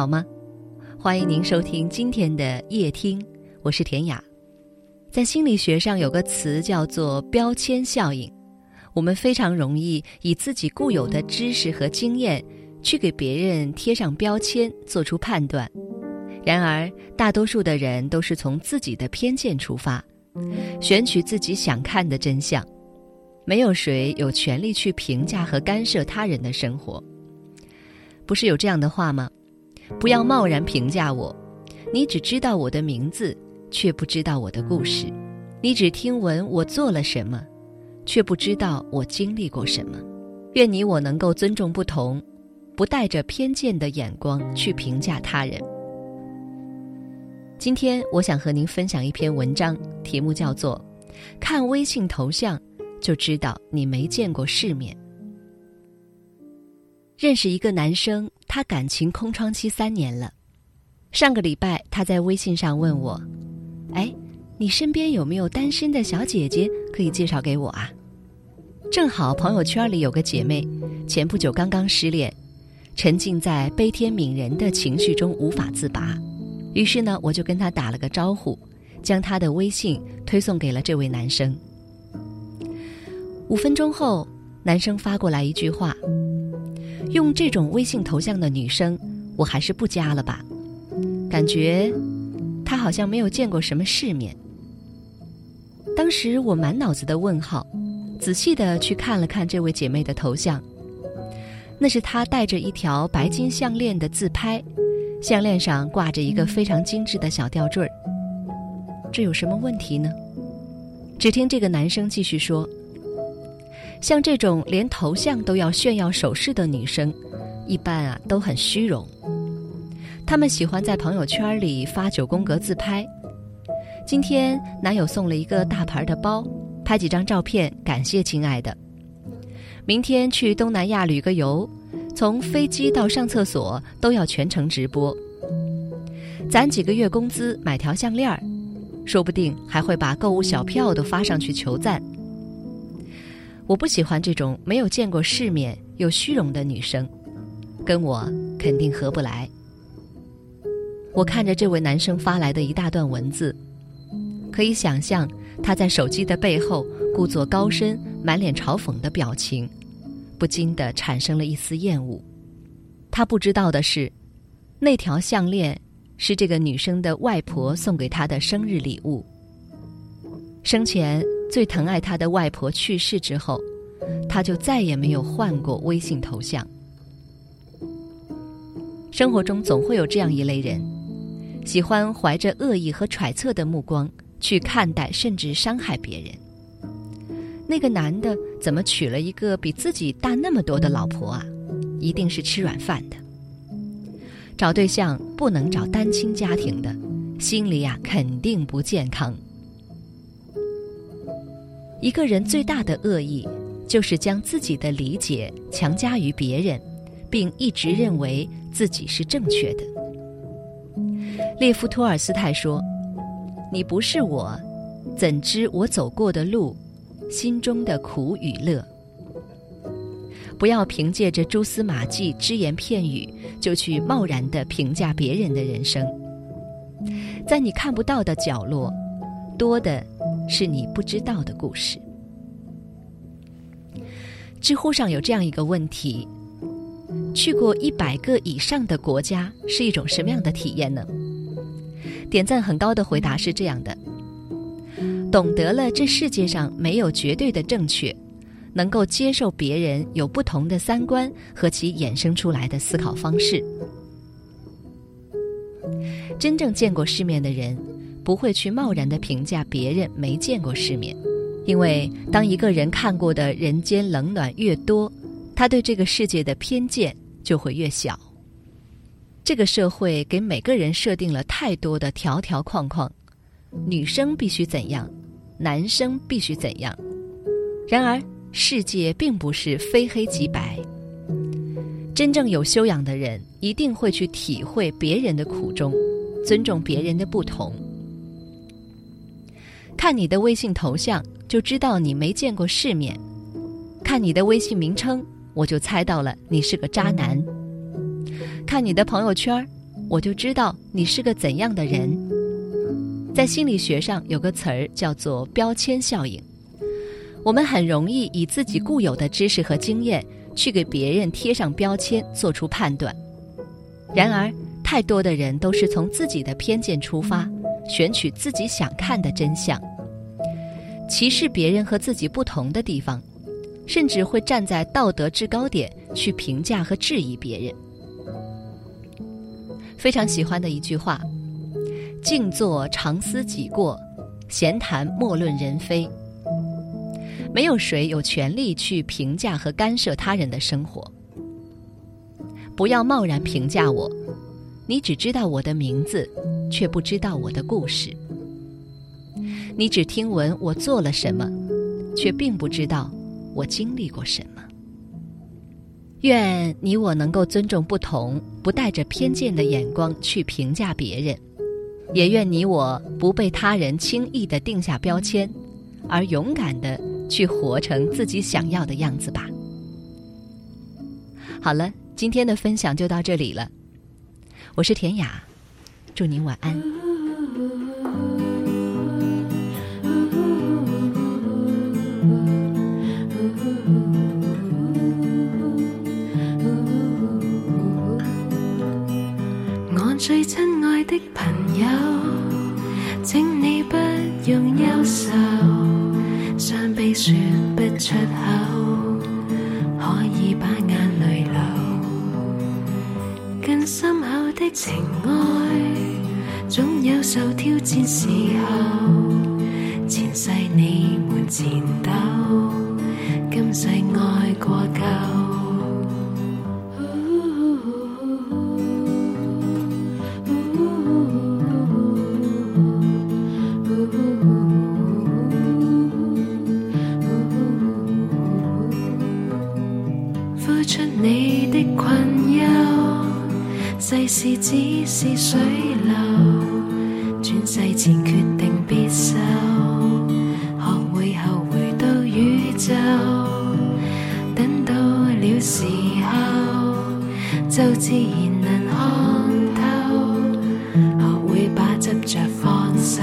好吗？欢迎您收听今天的夜听，我是田雅。在心理学上有个词叫做标签效应，我们非常容易以自己固有的知识和经验去给别人贴上标签，做出判断。然而，大多数的人都是从自己的偏见出发，选取自己想看的真相。没有谁有权利去评价和干涉他人的生活。不是有这样的话吗？不要贸然评价我，你只知道我的名字，却不知道我的故事；你只听闻我做了什么，却不知道我经历过什么。愿你我能够尊重不同，不带着偏见的眼光去评价他人。今天我想和您分享一篇文章，题目叫做《看微信头像就知道你没见过世面》。认识一个男生，他感情空窗期三年了。上个礼拜，他在微信上问我：“哎，你身边有没有单身的小姐姐可以介绍给我啊？”正好朋友圈里有个姐妹，前不久刚刚失恋，沉浸在悲天悯人的情绪中无法自拔。于是呢，我就跟他打了个招呼，将他的微信推送给了这位男生。五分钟后，男生发过来一句话。用这种微信头像的女生，我还是不加了吧。感觉她好像没有见过什么世面。当时我满脑子的问号，仔细的去看了看这位姐妹的头像，那是她戴着一条白金项链的自拍，项链上挂着一个非常精致的小吊坠儿。这有什么问题呢？只听这个男生继续说。像这种连头像都要炫耀首饰的女生，一般啊都很虚荣。她们喜欢在朋友圈里发九宫格自拍。今天男友送了一个大牌的包，拍几张照片感谢亲爱的。明天去东南亚旅个游，从飞机到上厕所都要全程直播。攒几个月工资买条项链儿，说不定还会把购物小票都发上去求赞。我不喜欢这种没有见过世面又虚荣的女生，跟我肯定合不来。我看着这位男生发来的一大段文字，可以想象他在手机的背后故作高深、满脸嘲讽的表情，不禁的产生了一丝厌恶。他不知道的是，那条项链是这个女生的外婆送给她的生日礼物。生前。最疼爱他的外婆去世之后，他就再也没有换过微信头像。生活中总会有这样一类人，喜欢怀着恶意和揣测的目光去看待甚至伤害别人。那个男的怎么娶了一个比自己大那么多的老婆啊？一定是吃软饭的。找对象不能找单亲家庭的，心里呀肯定不健康。一个人最大的恶意，就是将自己的理解强加于别人，并一直认为自己是正确的。列夫·托尔斯泰说：“你不是我，怎知我走过的路，心中的苦与乐？”不要凭借着蛛丝马迹、只言片语，就去贸然的评价别人的人生。在你看不到的角落，多的。是你不知道的故事。知乎上有这样一个问题：去过一百个以上的国家是一种什么样的体验呢？点赞很高的回答是这样的：懂得了这世界上没有绝对的正确，能够接受别人有不同的三观和其衍生出来的思考方式。真正见过世面的人。不会去贸然的评价别人没见过世面，因为当一个人看过的人间冷暖越多，他对这个世界的偏见就会越小。这个社会给每个人设定了太多的条条框框，女生必须怎样，男生必须怎样。然而，世界并不是非黑即白。真正有修养的人一定会去体会别人的苦衷，尊重别人的不同。看你的微信头像，就知道你没见过世面；看你的微信名称，我就猜到了你是个渣男；看你的朋友圈，我就知道你是个怎样的人。在心理学上有个词儿叫做标签效应，我们很容易以自己固有的知识和经验去给别人贴上标签，做出判断。然而，太多的人都是从自己的偏见出发，选取自己想看的真相，歧视别人和自己不同的地方，甚至会站在道德制高点去评价和质疑别人。非常喜欢的一句话：“静坐常思己过，闲谈莫论人非。”没有谁有权利去评价和干涉他人的生活。不要贸然评价我。你只知道我的名字，却不知道我的故事。你只听闻我做了什么，却并不知道我经历过什么。愿你我能够尊重不同，不带着偏见的眼光去评价别人；也愿你我不被他人轻易的定下标签，而勇敢的去活成自己想要的样子吧。好了，今天的分享就到这里了。我是田雅，祝您晚安。我最亲爱的朋友，请你不用忧愁，伤悲说不出口，可以把眼泪流。更深厚。的情爱，总有受挑战时候。前世你们前斗，今世爱过够。付出你的困忧。世事只是水流，转世前决定必受，学会后回到宇宙，等到了时候，就自然能看透，学会把执着放手，